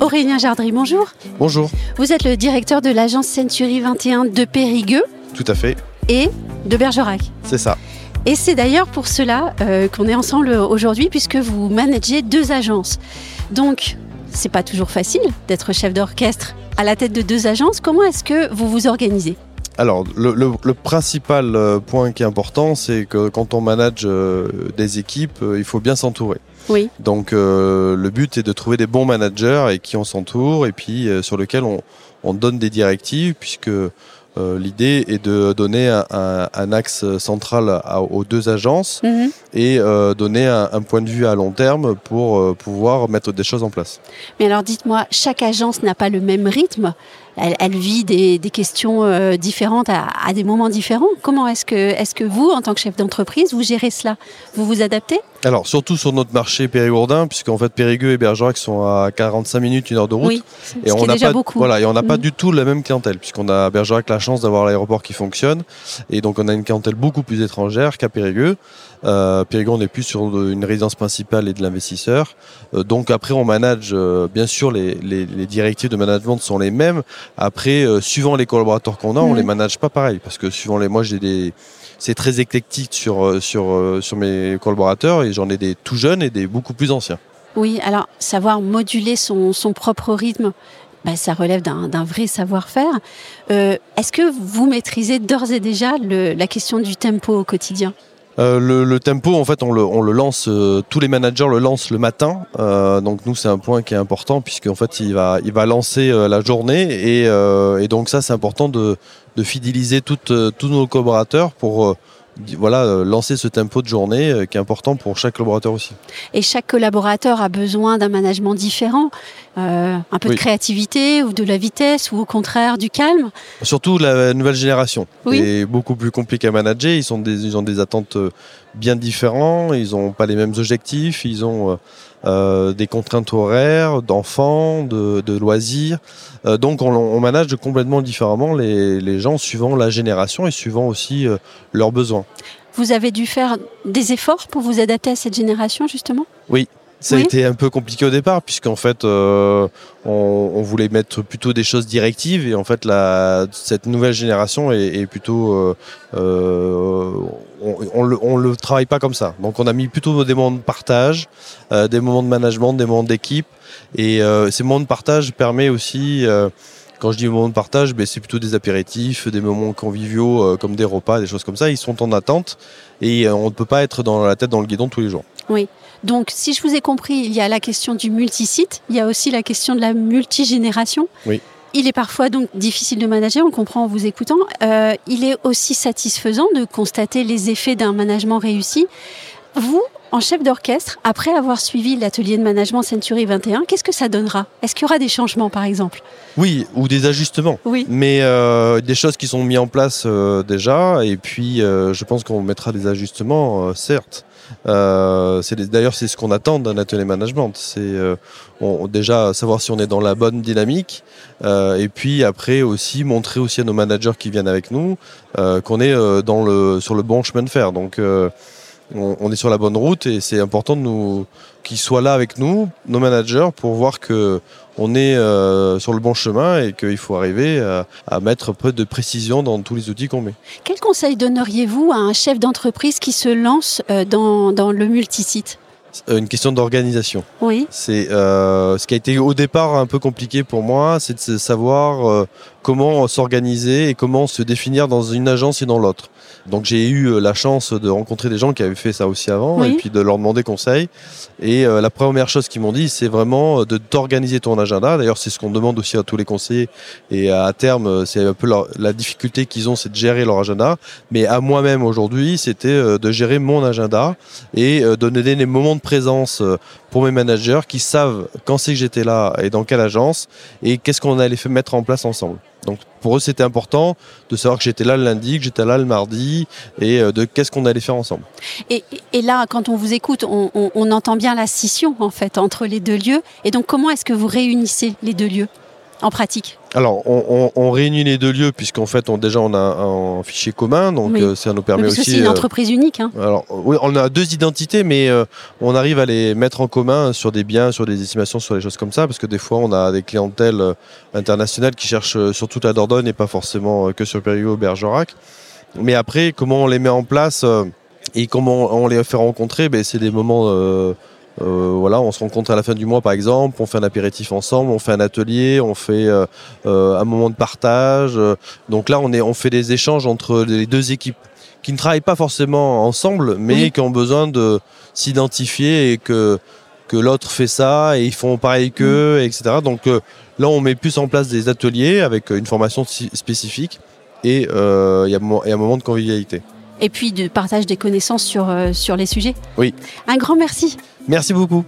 Aurélien Jardry, bonjour. Bonjour. Vous êtes le directeur de l'agence Century 21 de Périgueux. Tout à fait. Et de Bergerac. C'est ça. Et c'est d'ailleurs pour cela euh, qu'on est ensemble aujourd'hui, puisque vous managez deux agences. Donc, c'est pas toujours facile d'être chef d'orchestre à la tête de deux agences. Comment est-ce que vous vous organisez? Alors, le, principal euh, point qui est important, c'est que quand on manage euh, des équipes, il faut bien s'entourer. Oui. Donc, le but est de trouver des bons managers et qui on s'entoure et puis sur lesquels on, on, donne des directives, puisque euh, l'idée est de donner un, axe central aux deux agences mhm. et euh, donner un, point de vue à long terme pour euh, pouvoir mettre des choses en place. Mais alors dites-moi, chaque agence n'a pas le même rythme elle, vit des, questions différentes à, des moments différents. Comment est-ce que, est que vous, en tant que chef d'entreprise, vous gérez cela? Vous vous adaptez? Alors, surtout sur notre marché périgourdin, puisqu'en fait, Périgueux et Bergerac sont à 45 minutes, une heure de route. Oui, et on n'a pas, beaucoup. Voilà, et on n'a pas mhm. du tout la même clientèle, puisqu'on a Bergerac la chance d'avoir l'aéroport qui fonctionne. Et donc, on a une clientèle beaucoup plus étrangère qu'à Périgueux. Euh, Périgueux, on est plus sur une résidence principale et de l'investisseur. Euh, donc, après, on manage, euh, bien sûr, les, les, les, directives de management sont les mêmes. Après, suivant les collaborateurs qu'on a, on les manage pas pareil. Parce que suivant les, moi, j'ai des, c'est très éclectique sur, sur, sur mes collaborateurs et j'en ai des tout jeunes et des beaucoup plus anciens. Oui, alors savoir moduler son, son propre rythme, bah, ça relève d'un vrai savoir-faire. Euh, Est-ce que vous maîtrisez d'ores et déjà la question du tempo au quotidien? Euh, le, tempo, en fait, on le, on le lance. Euh, tous les managers le lancent le matin. Donc nous, c'est un point qui est important puisqu'en fait, il va, il va lancer la journée et, et donc ça, c'est important de, de fidéliser tous nos collaborateurs pour voilà, euh, lancer ce tempo de journée euh, qui est important pour chaque collaborateur aussi. Et chaque collaborateur a besoin d'un management différent, euh, un peu de créativité ou de la vitesse ou au contraire du calme. Surtout la nouvelle génération oui. est beaucoup plus compliqué à manager. Ils, sont des, ils ont des attentes bien différentes, ils n'ont pas les mêmes objectifs, ils ont euh, des contraintes horaires, d'enfants, de, loisirs. Euh, donc on, manage complètement différemment les, gens suivant la génération et suivant aussi euh, leurs besoins. Vous avez dû faire des efforts pour vous adapter à cette génération justement? Oui, ça a été un peu compliqué au départ, puisqu'en fait, on, voulait mettre plutôt des choses directives, et en fait, la, cette nouvelle génération est, plutôt on, on, le, travaille pas comme ça. Donc on a mis plutôt des moments de partage, euh, des moments de management, des moments d'équipe. Et euh, ces moments de partage permettent aussi, euh, quand je dis moments de partage, ben, c'est plutôt des apéritifs, des moments conviviaux comme des repas, des choses comme ça. Ils sont en attente et on ne peut pas être dans la tête dans le guidon tous les jours. Oui. Donc, si je vous ai compris, il y a la question du multisite, il y a aussi la question de la multigénération. Oui. Il est parfois donc difficile de manager, on comprend en vous écoutant. Euh, il est aussi satisfaisant de constater les effets d'un management réussi. Vous, en chef d'orchestre, après avoir suivi l'atelier de management Century 21, qu'est-ce que ça donnera? Est-ce qu'il y aura des changements, par exemple? Oui, ou des ajustements. Oui. Mais euh, des choses qui sont mises en place euh, déjà, et puis je pense qu'on mettra des ajustements, certes. Euh, D'ailleurs, c'est ce qu'on attend d'un atelier management. C'est euh, déjà savoir si on est dans la bonne dynamique, euh, et puis après aussi montrer aussi à nos managers qui viennent avec nous euh, qu'on est euh, dans le, sur le bon chemin de fer. Donc on, on, est sur la bonne route et c'est important de nous qu'ils soient là avec nous, nos managers, pour voir que on est euh, sur le bon chemin et qu'il faut arriver à, à, mettre peu de précision dans tous les outils qu'on met. Quel conseil donneriez-vous à un chef d'entreprise qui se lance euh, dans, dans le multisite? Euh, une question d'organisation. Oui. C'est euh, ce qui a été au départ un peu compliqué pour moi, c'est de savoir euh, comment s'organiser et comment se définir dans une agence et dans l'autre. Donc j'ai eu euh, la chance de rencontrer des gens qui avaient fait ça aussi avant et puis de leur demander conseil. Et la première chose qu'ils m'ont dit, c'est vraiment de t'organiser ton agenda. D'ailleurs, c'est ce qu'on demande aussi à tous les conseillers. Et à terme, c'est un peu la difficulté qu'ils ont, c'est de gérer leur agenda. Mais à moi-même aujourd'hui, c'était de gérer mon agenda et de donner des moments de présence euh, pour mes managers qui savent quand c'est que j'étais là et dans quelle agence et qu'est-ce qu'on allait mettre en place ensemble. Donc pour eux, c'était important de savoir que j'étais là le lundi, que j'étais là le mardi et euh, de qu'est-ce qu'on allait faire ensemble. Et, là, quand on vous écoute, on, on entend bien la scission en fait entre les deux lieux. Et donc, comment est-ce que vous réunissez les deux lieux? En pratique alors, on, réunit les deux lieux puisqu'en fait, on, déjà, on a un, fichier commun, donc euh, ça nous permet aussi. C'est une entreprise unique. Hein. Alors, oui, on a deux identités, mais on arrive à les mettre en commun sur des biens, sur des estimations, sur des choses comme ça, parce que des fois, on a des clientèles internationales qui cherchent sur toute la Dordogne et pas forcément que sur Périgueux ou Bergerac. Mais après, comment on les met en place et comment on les fait rencontrer, ben, c'est des moments. Euh, euh, voilà, on se rencontre à la fin du mois par exemple, on fait un apéritif ensemble, on fait un atelier, on fait euh, un moment de partage. Donc là, on, est, on fait des échanges entre les deux équipes qui ne travaillent pas forcément ensemble, mais qui ont besoin de s'identifier et que, que l'autre fait ça et ils font pareil qu'eux, mm. etc. Donc là, on met plus en place des ateliers avec une formation spécifique et il y, a un moment de convivialité et puis de partage des connaissances sur, euh, sur les sujets. Oui. Un grand merci. Merci beaucoup.